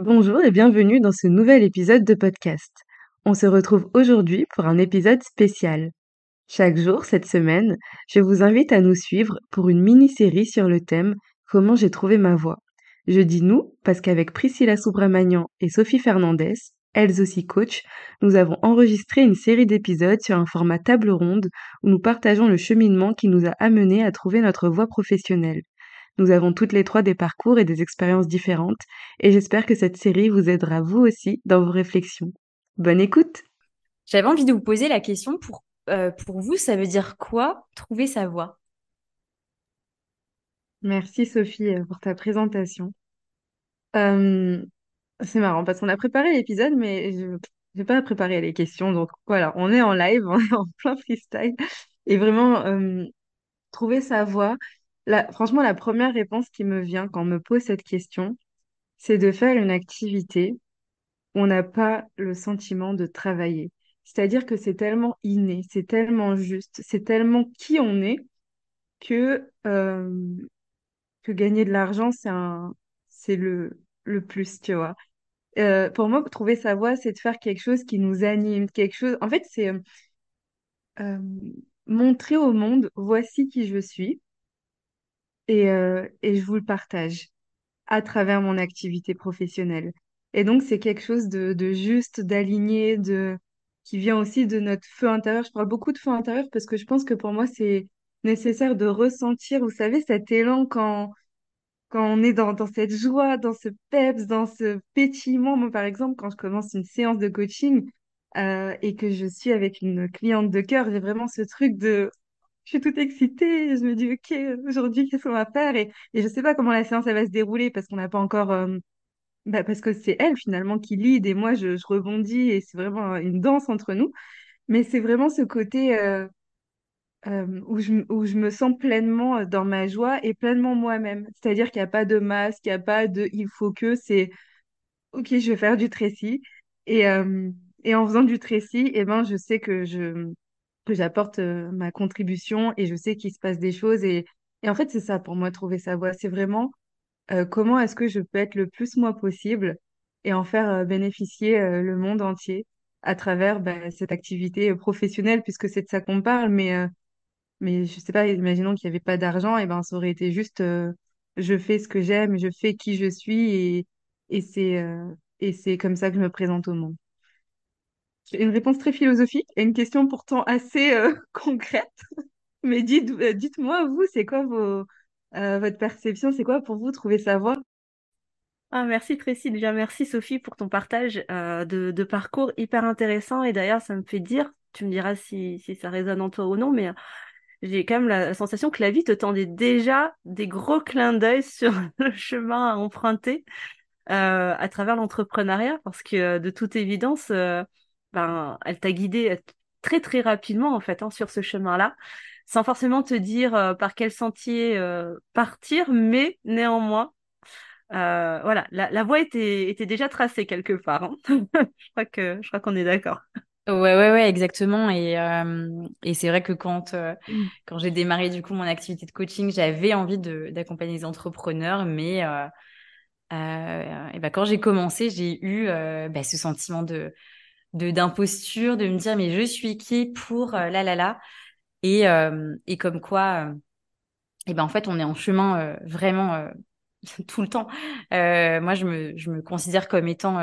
Bonjour et bienvenue dans ce nouvel épisode de podcast. On se retrouve aujourd'hui pour un épisode spécial. Chaque jour cette semaine, je vous invite à nous suivre pour une mini-série sur le thème Comment j'ai trouvé ma voix. Je dis nous parce qu'avec Priscilla Subramanian et Sophie Fernandez, elles aussi coach, nous avons enregistré une série d'épisodes sur un format table ronde où nous partageons le cheminement qui nous a amenés à trouver notre voie professionnelle. Nous avons toutes les trois des parcours et des expériences différentes, et j'espère que cette série vous aidera vous aussi dans vos réflexions. Bonne écoute J'avais envie de vous poser la question, pour, euh, pour vous, ça veut dire quoi trouver sa voie Merci Sophie euh, pour ta présentation. Euh, c'est marrant parce qu'on a préparé l'épisode, mais je n'ai pas préparé les questions. Donc voilà, on est en live, on est en plein freestyle. Et vraiment, trouver sa voie, franchement, la première réponse qui me vient quand on me pose cette question, c'est de faire une activité où on n'a pas le sentiment de travailler. C'est-à-dire que c'est tellement inné, c'est tellement juste, c'est tellement qui on est que, euh, gagner de l'argent, c'est le, plus, tu vois. Euh, pour moi, trouver sa voie, c'est de faire quelque chose qui nous anime, quelque chose. En fait, c'est euh, montrer au monde, voici qui je suis, et, euh, et je vous le partage. à travers mon activité professionnelle. Et donc, c'est quelque chose de, de juste, d'aligné, de, qui vient aussi de notre feu intérieur. Je parle beaucoup de feu intérieur parce que je pense que pour moi, c'est nécessaire de ressentir, vous savez, cet élan quand, quand on est dans, dans cette joie, dans ce peps, dans ce pétillement. Moi, par exemple, quand je commence une séance de coaching euh, et que je suis avec une cliente de cœur, j'ai vraiment ce truc de je suis toute excitée. Je me dis, OK, aujourd'hui, qu'est-ce qu'on va faire? Et, et je sais pas comment la séance elle va se dérouler parce qu'on n'a pas encore. euh, bah, parce que c'est elle finalement qui lead et moi je, rebondis et c'est vraiment une danse entre nous. Mais c'est vraiment ce côté euh, euh, où je, où je me sens pleinement dans ma joie et pleinement moi-même. C'est-à-dire qu'il n'y a pas de masque, il n'y a pas de il faut que, c'est OK, je vais faire du trécis. Et, euh, et en faisant du trécis, eh ben, je sais que je que j'apporte euh, ma contribution et je sais qu'il se passe des choses. Et, et en fait, c'est ça pour moi, trouver sa voie. C'est vraiment euh, comment est-ce que je peux être le plus moi possible et en faire euh, bénéficier le monde entier à travers bah, cette activité professionnelle, puisque c'est de ça qu'on parle. Mais, mais je sais pas, imaginons qu'il n'y avait pas d'argent, et ben ça aurait été juste je fais ce que j'aime, je fais qui je suis et, et c'est comme ça que je me présente au monde. Une réponse très philosophique et une question pourtant assez euh, concrète. Mais dites, euh, dites-moi, vous, c'est quoi vos, euh, votre perception? C'est quoi pour vous trouver sa voie? Ah, merci Tracy, déjà merci Sophie pour ton partage de, parcours hyper intéressant. Et d'ailleurs, ça me fait dire, tu me diras si, si ça résonne en toi ou non, mais j'ai quand même la, sensation que la vie te tendait déjà des gros clins d'œil sur le chemin à emprunter à travers l'entrepreneuriat, parce que de toute évidence, ben, elle t'a guidé euh, très très rapidement en fait hein, sur ce chemin-là, sans forcément te dire euh, par quel sentier euh, partir, mais néanmoins, euh, voilà, la, la voie était, était déjà tracée quelque part. hein. Je crois que je crois qu'on est d'accord. Ouais, ouais, ouais, exactement. Et, et c'est vrai que quand, euh, quand j'ai démarré du coup mon activité de coaching, j'avais envie de, d'accompagner les entrepreneurs, mais et ben, quand j'ai commencé, j'ai eu bah, ce sentiment de, de, d'imposture, de me dire mais je suis qui pour euh, la la la. Et, euh, et comme quoi, euh, et ben en fait, on est en chemin euh, vraiment tout le temps. Moi, je me, je me considère comme étant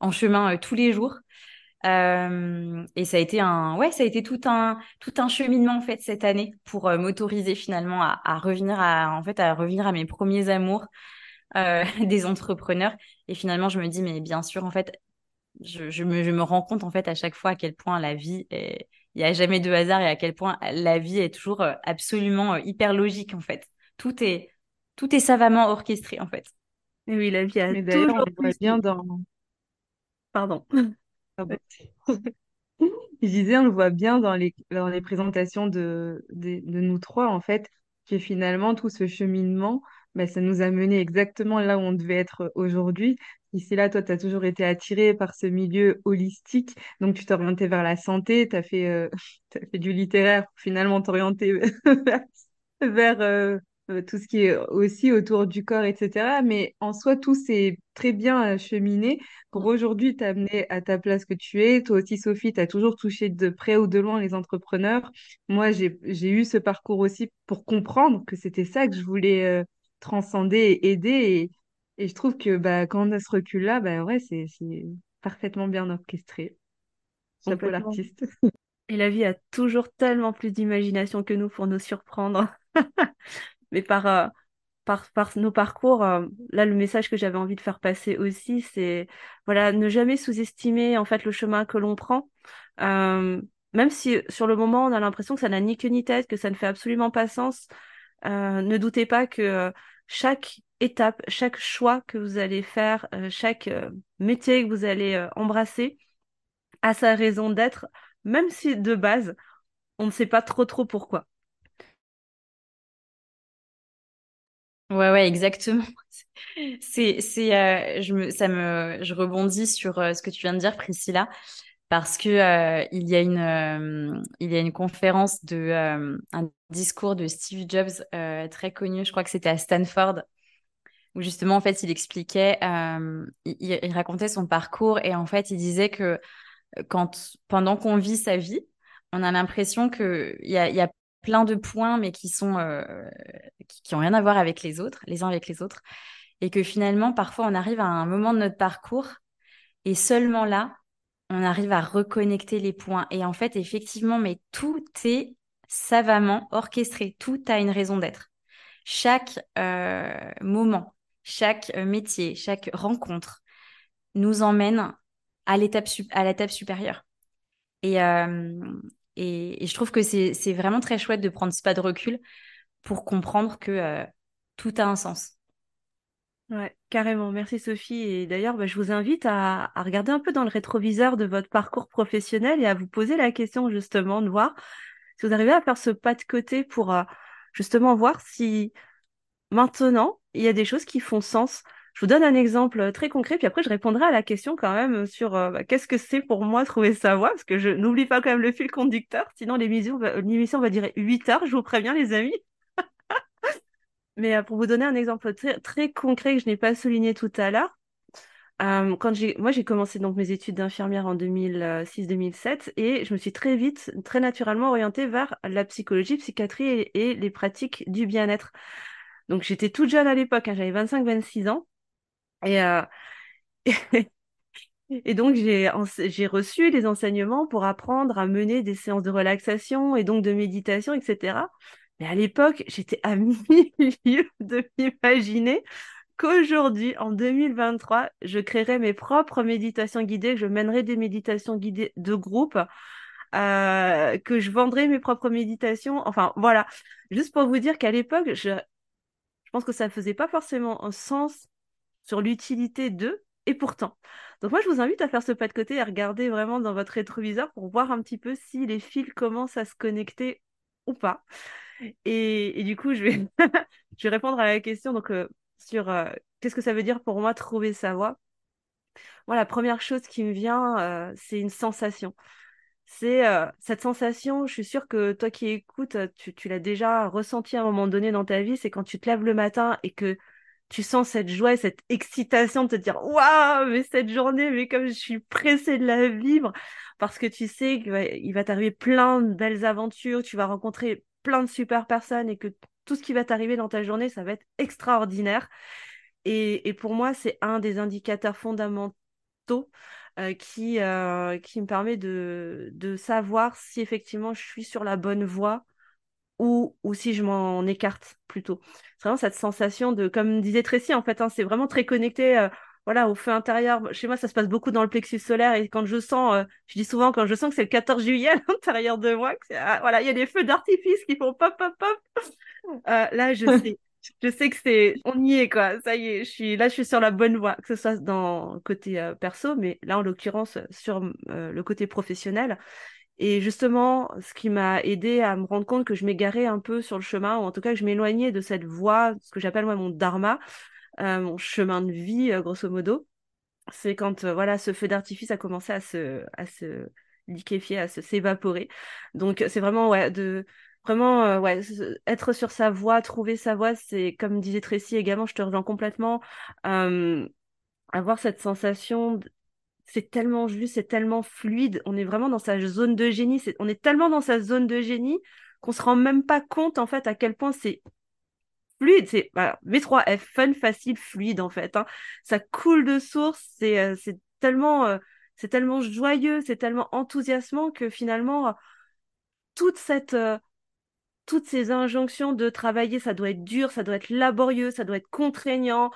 en chemin tous les jours. Et ça a été un, ouais, ça a été tout un, tout un cheminement en fait cette année pour m'autoriser finalement à, revenir à, en fait, à revenir à mes premiers amours des entrepreneurs. Et finalement, je me dis, mais bien sûr, en fait, je, je me, je me rends compte en fait à chaque fois à quel point la vie est, il y a jamais de hasard et à quel point la vie est toujours euh, absolument euh, hyper logique en fait. Tout est, tout est savamment orchestré en fait. Et oui, la vie a Mais d'ailleurs, on toujours le voit bien dans... Pardon. Pardon. Je disais, on le voit bien dans les, dans les présentations de, de, de nous trois, en fait, que finalement, tout ce cheminement, ben, ça nous a mené exactement là où on devait être aujourd'hui. Ici, là, toi, tu as toujours été attiré par ce milieu holistique, donc tu t'es orienté vers la santé, tu as fait, euh, t'as fait du littéraire pour finalement t'orienter vers, vers, euh, euh, tout ce qui est aussi autour du corps, etc. Mais en soi, tout s'est très bien cheminé pour aujourd'hui t'amener à ta place que tu es. Toi aussi, Sophie, tu as toujours touché de près ou de loin les entrepreneurs. Moi, j'ai eu ce parcours aussi pour comprendre que c'était ça que je voulais euh, transcender et aider. Et, et je trouve que bah, quand on a ce recul-là, bah, ouais, c'est, parfaitement bien orchestré. Chapeau l'artiste. Et la vie a toujours tellement plus d'imagination que nous pour nous surprendre. Mais par, euh, par, par nos parcours, euh, là, le message que j'avais envie de faire passer aussi, c'est voilà, ne jamais sous-estimer en fait le chemin que l'on prend. Euh, même si sur le moment, on a l'impression que ça n'a ni queue ni tête, que ça ne fait absolument pas sens, ne doutez pas que chaque étape, chaque choix que vous allez faire, chaque métier que vous allez embrasser a sa raison d'être, même si de base, on ne sait pas trop pourquoi. Ouais, ouais, exactement. C'est, c'est, euh, je rebondis sur euh, ce que tu viens de dire, Priscilla, parce que euh, il y a une, euh, il y a une conférence de, euh, un discours de Steve Jobs très connu, je crois que c'était à Stanford, où justement, en fait, il expliquait, il, racontait son parcours et en fait, il disait que quand, pendant qu'on vit sa vie, on a l'impression que il y a, plein de points, mais qui sont, qui ont rien à voir avec les autres, les uns avec les autres, et que finalement, parfois, on arrive à un moment de notre parcours et seulement là, on arrive à reconnecter les points. Et en fait, effectivement, mais tout est savamment orchestré, tout a une raison d'être. Chaque euh, moment, chaque euh, métier, chaque rencontre nous emmène à l'étape supérieure. Et, euh, et, je trouve que c'est vraiment très chouette de prendre ce pas de recul pour comprendre que tout a un sens. Ouais, carrément. Merci Sophie. Et d'ailleurs, bah, je vous invite à, regarder un peu dans le rétroviseur de votre parcours professionnel et à vous poser la question justement de voir si vous arrivez à faire ce pas de côté pour euh, justement voir si maintenant il y a des choses qui font sens. Je vous donne un exemple euh, très concret, puis après je répondrai à la question quand même sur euh, bah, qu'est-ce que c'est pour moi trouver sa voie, parce que je n'oublie pas quand même le fil conducteur, sinon l'émission va, va durer 8 heures, je vous préviens les amis. Mais euh, pour vous donner un exemple très, concret que je n'ai pas souligné tout à l'heure, euh, quand j'ai, moi j'ai commencé donc mes études d'infirmière en 2006-2007 et je me suis très vite, très naturellement orientée vers la psychologie, psychiatrie et, les pratiques du bien-être. Donc j'étais toute jeune à l'époque, hein, j'avais 25-26 ans et, euh, et donc j'ai, j'ai reçu des enseignements pour apprendre à mener des séances de relaxation et donc de méditation, etc. Mais à l'époque, j'étais à milieu de m'imaginer qu'aujourd'hui, en 2023, je créerai mes propres méditations guidées, que je mènerai des méditations guidées de groupe, euh, que je vendrai mes propres méditations. Enfin, voilà. Juste pour vous dire qu'à l'époque, je, je pense que ça ne faisait pas forcément un sens sur l'utilité d'eux, et pourtant. Donc moi, je vous invite à faire ce pas de côté et à regarder vraiment dans votre rétroviseur pour voir un petit peu si les fils commencent à se connecter ou pas. Et, et du coup, je vais, je vais répondre à la question donc, euh, sur euh, qu'est-ce que ça veut dire pour moi trouver sa voie. Moi, la première chose qui me vient, euh, c'est une sensation. C'est cette sensation, je suis sûre que toi qui écoutes, tu, l'as déjà ressenti à un moment donné dans ta vie, c'est quand tu te lèves le matin et que tu sens cette joie et cette excitation de te dire Waouh, mais cette journée, mais comme je suis pressée de la vivre, parce que tu sais qu'il va, il va t'arriver plein de belles aventures, tu vas rencontrer plein de super personnes et que tout ce qui va t'arriver dans ta journée, ça va être extraordinaire. Et, pour moi, c'est un des indicateurs fondamentaux euh, qui, euh, qui me permet de, de savoir si effectivement je suis sur la bonne voie ou, ou si je m'en écarte plutôt. C'est vraiment cette sensation de, comme disait Tracy, en fait, hein, c'est vraiment très connecté. euh, voilà, au feu intérieur. Chez moi, ça se passe beaucoup dans le plexus solaire et quand je sens, euh, je dis souvent quand je sens que c'est le 14 juillet à l'intérieur de moi, que ah, voilà, il y a des feux d'artifice qui font pop, pop, pop. Euh, là, je sais, je sais que c'est, on y est quoi. Ça y est, je suis là, je suis sur la bonne voie, que ce soit dans le côté euh, perso, mais là en l'occurrence sur le côté professionnel. Et justement, ce qui m'a aidé à me rendre compte que je m'égarais un peu sur le chemin, ou en tout cas que je m'éloignais de cette voie, ce que j'appelle moi mon dharma, mon chemin de vie, euh, grosso modo, c'est quand euh, voilà ce feu d'artifice a commencé à se, à se liquéfier, à s'évaporer. Donc c'est vraiment ouais, de Vraiment, ouais, être sur sa voie, trouver sa voie, c'est comme disait Tracy également, je te rejoins complètement. avoir cette sensation c'est tellement juste, c'est tellement fluide. On est vraiment dans sa zone de génie. on est tellement dans sa zone de génie qu'on se rend même pas compte en fait à quel point c'est fluide. C'est V3F, fun, facile, fluide en fait. Hein. Ça coule de source. C'est euh, tellement euh, tellement joyeux, c'est tellement enthousiasmant que finalement toute cette euh, toutes ces injonctions de travailler, ça doit être dur, ça doit être laborieux, ça doit être contraignant,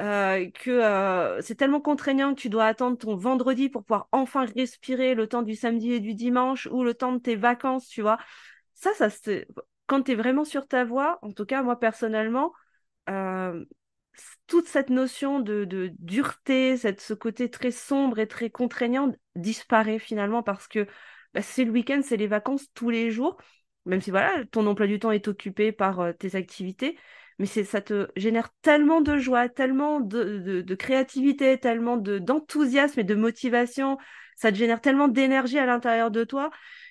euh, que euh, c'est tellement contraignant que tu dois attendre ton vendredi pour pouvoir enfin respirer le temps du samedi et du dimanche ou le temps de tes vacances, tu vois. Ça, ça quand tu es vraiment sur ta voie, en tout cas moi personnellement, euh, toute cette notion de, dureté, cette, ce côté très sombre et très contraignant disparaît finalement parce que bah, c'est le week-end, c'est les vacances tous les jours, même si voilà, ton emploi du temps est occupé par tes activités mais ça te génère tellement de joie, tellement de, créativité, tellement d'enthousiasme et de motivation, ça te génère tellement d'énergie à l'intérieur de toi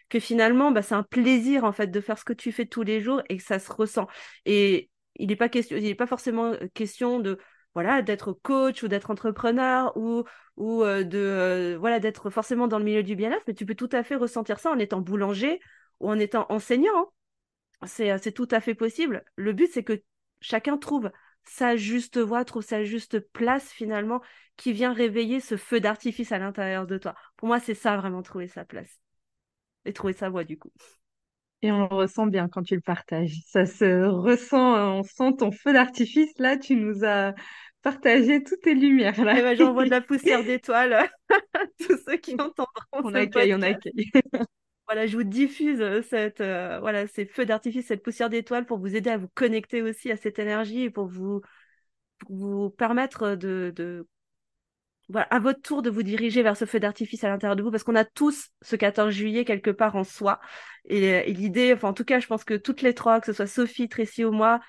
que finalement, bah, c'est un plaisir en fait de faire ce que tu fais tous les jours et que ça se ressent. Et il n'est pas question, il n'est pas forcément question de voilà d'être coach ou d'être entrepreneur ou ou de voilà d'être forcément dans le milieu du bien-être, mais tu peux tout à fait ressentir ça en étant boulanger ou en étant enseignant. Hein. C'est tout à fait possible. Le but, c'est que chacun trouve sa juste voix, trouve sa juste place finalement qui vient réveiller ce feu d'artifice à l'intérieur de toi. Pour moi, c'est ça vraiment trouver sa place et trouver sa voix du coup. Et on le ressent bien quand tu le partages. Ça se ressent, euh, on sent ton feu d'artifice. Là, tu nous as partagé toutes tes lumières. Là. Eh ben, j'envoie de la poussière d'étoiles. Tous ceux qui entendront. On accueille, on accueille. Voilà, je vous diffuse euh, cette, euh, voilà, ces feux d'artifice, cette poussière d'étoiles pour vous aider à vous connecter aussi à cette énergie et pour vous, vous permettre de, de à votre tour de vous diriger vers ce feu d'artifice à l'intérieur de vous, parce qu'on a tous ce 14 juillet quelque part en soi. Et, l'idée, enfin en tout cas, je pense que toutes les trois, que ce soit Sophie, Tracy ou moi,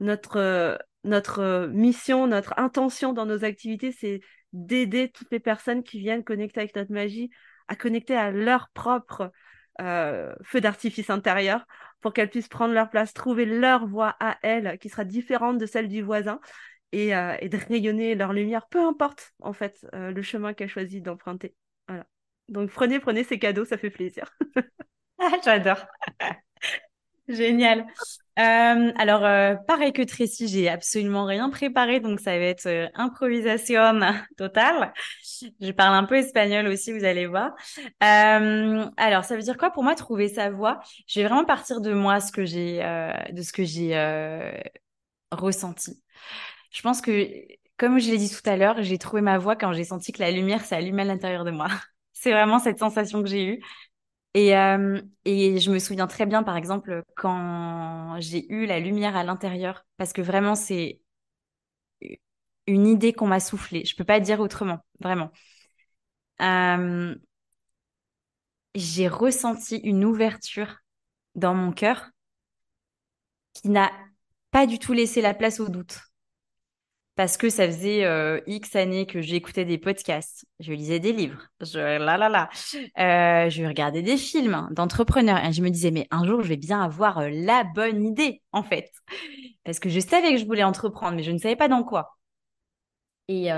notre, euh, notre mission, notre intention dans nos activités, c'est d'aider toutes les personnes qui viennent connecter avec notre magie à connecter à leur propre euh, feu d'artifice intérieur pour qu'elles puissent prendre leur place, trouver leur voie à elles qui sera différente de celle du voisin et, euh, et de rayonner leur lumière, peu importe en fait euh, le chemin qu'elles choisissent d'emprunter. Voilà. Donc prenez, prenez ces cadeaux, ça fait plaisir. ah, J'adore. Génial. Euh, alors, pareil que Tracy, j'ai absolument rien préparé, donc ça va être improvisation totale. Je parle un peu espagnol aussi, vous allez voir. alors, ça veut dire quoi pour moi trouver sa voix? Je vais vraiment partir de moi, ce que j'ai, de ce que j'ai ressenti. Je pense que, comme je l'ai dit tout à l'heure, j'ai trouvé ma voix quand j'ai senti que la lumière allumée à l'intérieur de moi. C'est vraiment cette sensation que j'ai eue. Et, euh, et je me souviens très bien, par exemple, quand j'ai eu la lumière à l'intérieur, parce que vraiment, c'est une idée qu'on m'a soufflée. Je peux pas dire autrement, vraiment. Euh, j'ai ressenti une ouverture dans mon cœur qui n'a pas du tout laissé la place au doute parce que ça faisait euh, X années que j'écoutais des podcasts, je lisais des livres, je là là là, euh, je regardais des films d'entrepreneurs. Et je me disais mais un jour je vais bien avoir euh, la bonne idée en fait, parce que je savais que je voulais entreprendre mais je ne savais pas dans quoi. Et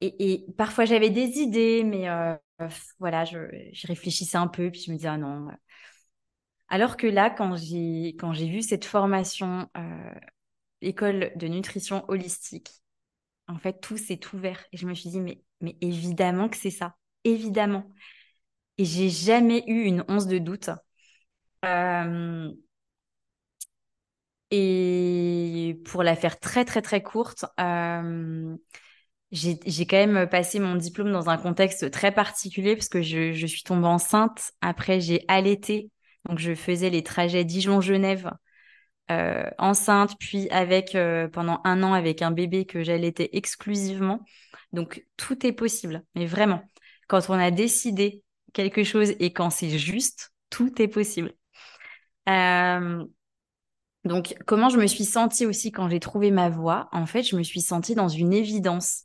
et, parfois j'avais des idées mais voilà je, je, réfléchissais un peu puis je me disais ah non. Alors que là quand j'ai vu cette formation école de nutrition holistique, en fait, tout s'est ouvert. Et je me suis dit, mais, mais évidemment que c'est ça. Évidemment. Et j'ai jamais eu une once de doute. Euh, et pour la faire très, très, très courte, euh, j'ai quand même passé mon diplôme dans un contexte très particulier parce que je, je suis tombée enceinte. Après, j'ai allaité. Donc, je faisais les trajets Dijon-Genève euh, enceinte, puis avec euh, pendant un an avec un bébé que j'allaitais exclusivement. Donc tout est possible, mais vraiment, quand on a décidé quelque chose et quand c'est juste, tout est possible. Euh, donc comment je me suis sentie aussi quand j'ai trouvé ma voix En fait, je me suis sentie dans une évidence.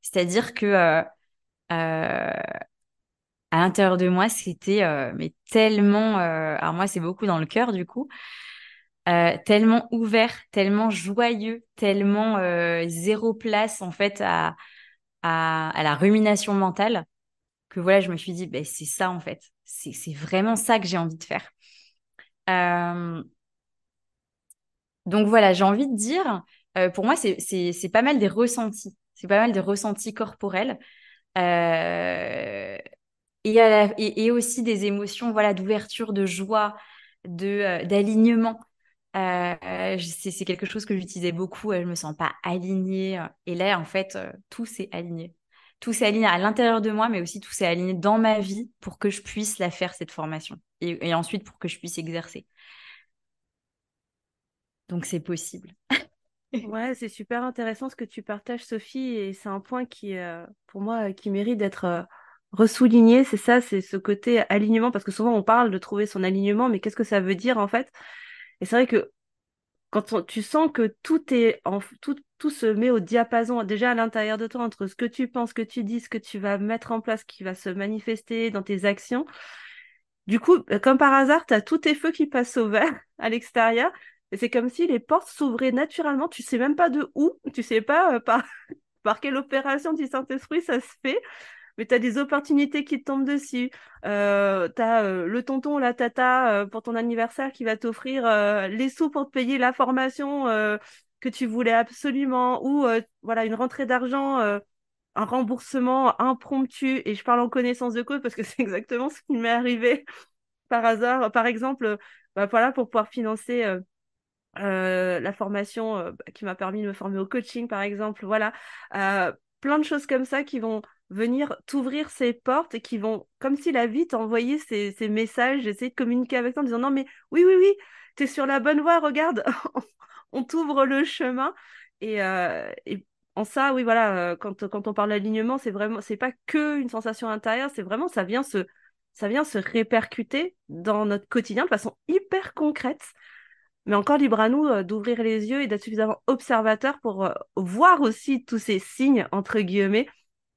C'est-à-dire que à l'intérieur de moi, c'était mais tellement. alors moi, c'est beaucoup dans le cœur du coup. Tellement ouvert, tellement joyeux, tellement zéro place en fait à, la rumination mentale que voilà, je me suis dit, ben, c'est ça en fait, c'est vraiment ça que j'ai envie de faire. Euh, donc voilà, j'ai envie de dire, euh, pour moi, c'est pas mal des ressentis. C'est pas mal des ressentis corporels. Euh, et, aussi des émotions voilà, d'ouverture, de joie, d'alignement. C'est quelque chose que j'utilisais beaucoup. je me sens pas alignée. Et là, en fait, tout s'est aligné. Tout s'est aligné à l'intérieur de moi, mais aussi tout s'est aligné dans ma vie pour que je puisse la faire, cette formation. et ensuite, pour que je puisse exercer. Donc c'est possible. ouais, c'est super intéressant ce que tu partages, Sophie, et c'est un point qui, euh, pour moi, qui mérite d'être euh, ressouligné. C'est ça, c'est ce côté alignement, parce que souvent on parle de trouver son alignement, mais qu'est-ce que ça veut dire en fait? Et c'est vrai que quand tu sens que tout est en tout, tout se met au diapason déjà à l'intérieur de toi entre ce que tu penses, ce que tu dis, ce que tu vas mettre en place, qui va se manifester dans tes actions. Du coup, comme par hasard, tu as tous tes feux qui passent au vert à l'extérieur et c'est comme si les portes s'ouvraient naturellement. Tu sais même pas de où, tu sais pas euh, par, par quelle opération du Saint-Esprit ça se fait, mais tu as des opportunités qui te tombent dessus. Euh, tu as euh, le tonton la tata pour ton anniversaire qui va t'offrir les sous pour te payer la formation que tu voulais absolument, ou voilà une rentrée d'argent. un remboursement impromptu, et je parle en connaissance de cause parce que c'est exactement ce qui m'est arrivé par hasard. Par exemple, bah, voilà, pour pouvoir financer euh, la formation euh, bah, qui m'a permis de me former au coaching, par exemple. Voilà, euh, plein de choses comme ça qui vont venir t'ouvrir ces portes et qui vont, comme si la vie t'envoyait ces, ces messages, essayer de communiquer avec toi en disant non, mais oui, oui, oui, tu es sur la bonne voie, regarde, on t'ouvre le chemin. Et, en ça, oui, voilà, quand, quand on parle d'alignement, c'est vraiment, c'est pas que une sensation intérieure, c'est vraiment, ça vient se, ça vient se répercuter dans notre quotidien de façon hyper concrète. Mais encore libre à nous euh, d'ouvrir les yeux et d'être suffisamment observateur pour euh, voir aussi tous ces signes, entre guillemets,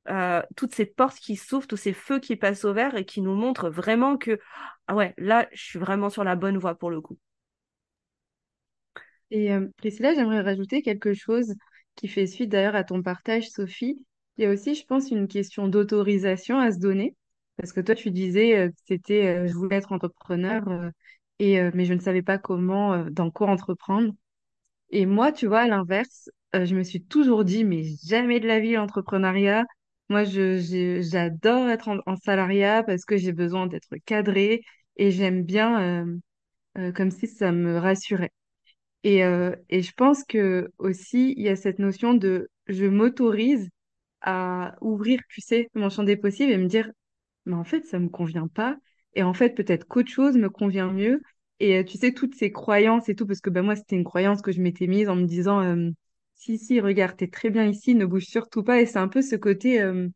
euh, toutes ces portes qui s'ouvrent, tous ces feux qui passent au vert et qui nous montrent vraiment que, ah ouais, là, je suis vraiment sur la bonne voie pour le coup. Et Priscilla, j'aimerais rajouter quelque chose qui fait suite d'ailleurs à ton partage, Sophie. Il y a aussi, je pense, une question d'autorisation à se donner. Parce que toi, tu disais que c'était, je voulais être entrepreneur, et, euh, mais je ne savais pas comment, euh, dans quoi entreprendre. Et moi, tu vois, à l'inverse, euh, je me suis toujours dit, mais jamais de la vie l'entrepreneuriat. Moi, je, j'adore être en, salariat parce que j'ai besoin d'être cadré et j'aime bien, comme si ça me rassurait. Et, et je pense que aussi, il y a cette notion de je m'autorise à ouvrir, tu sais, mon champ des possibles et me dire, mais en fait, ça me convient pas. Et en fait, peut-être qu'autre chose me convient mieux. Et euh, tu sais, toutes ces croyances et tout, parce que ben, moi, c'était une croyance que je m'étais mise en me disant, euh, si, si, regarde, t'es très bien ici, ne bouge surtout pas. Et c'est un peu ce côté, euh,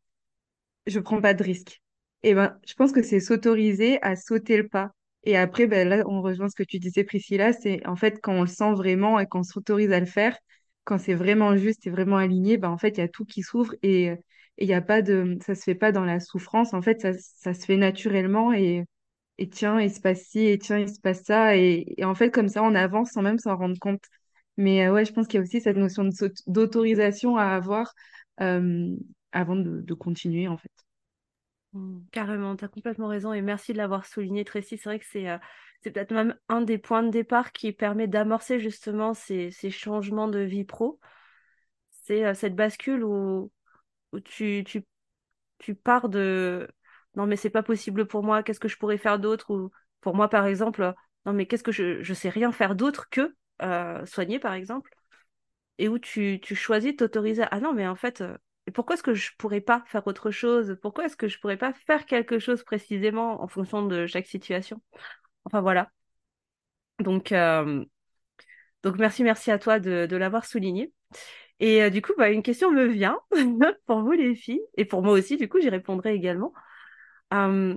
je prends pas de risque. Et ben, je pense que c'est s'autoriser à sauter le pas. Et après, ben, là, on rejoint ce que tu disais, Priscilla, c'est en fait quand on le sent vraiment et qu'on s'autorise à le faire, quand c'est vraiment juste et vraiment aligné, ben, en fait, il y a tout qui s'ouvre et il y a pas de, ça se fait pas dans la souffrance. En fait, ça, ça se fait naturellement et, et tiens, il se passe ci, et tiens, il se passe ça. Et, en fait, comme ça, on avance sans même s'en rendre compte. Mais euh, ouais, je pense qu'il y a aussi cette notion d'autorisation à avoir euh, avant de, continuer, en fait. Mmh, carrément, tu as complètement raison et merci de l'avoir souligné, Tracy. C'est vrai que c'est euh, c'est peut-être même un des points de départ qui permet d'amorcer justement ces, changements de vie pro. C'est cette bascule où, où tu, tu, tu pars de non mais c'est pas possible pour moi, qu'est-ce que je pourrais faire d'autre? Ou pour moi par exemple, non mais qu'est-ce que je, je sais rien faire d'autre que euh, soigner par exemple Et où tu, tu choisis de t'autoriser, ah non mais en fait, euh, pourquoi est-ce que je pourrais pas faire autre chose? Pourquoi est-ce que je pourrais pas faire quelque chose précisément en fonction de chaque situation? Enfin voilà. Donc, euh, donc merci, merci à toi de, de l'avoir souligné. Et du coup, bah, une question me vient pour vous les filles, et pour moi aussi, du coup, j'y répondrai également. Euh,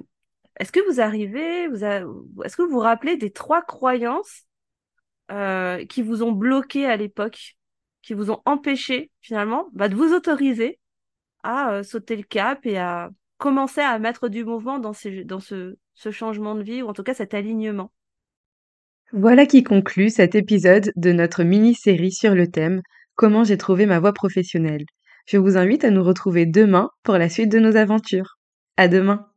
est-ce que vous arrivez, vous est-ce que vous vous rappelez des trois croyances euh, qui vous ont bloqué à l'époque, qui vous ont empêché finalement bah, de vous autoriser à euh, sauter le cap et à, commencer à mettre du mouvement dans, dans ce, ce changement de vie, ou en tout cas cet alignement. Voilà qui conclut cet épisode de notre mini-série sur le thème Comment j'ai trouvé ma voie professionnelle. Je vous invite à nous retrouver demain pour la suite de nos aventures. À demain!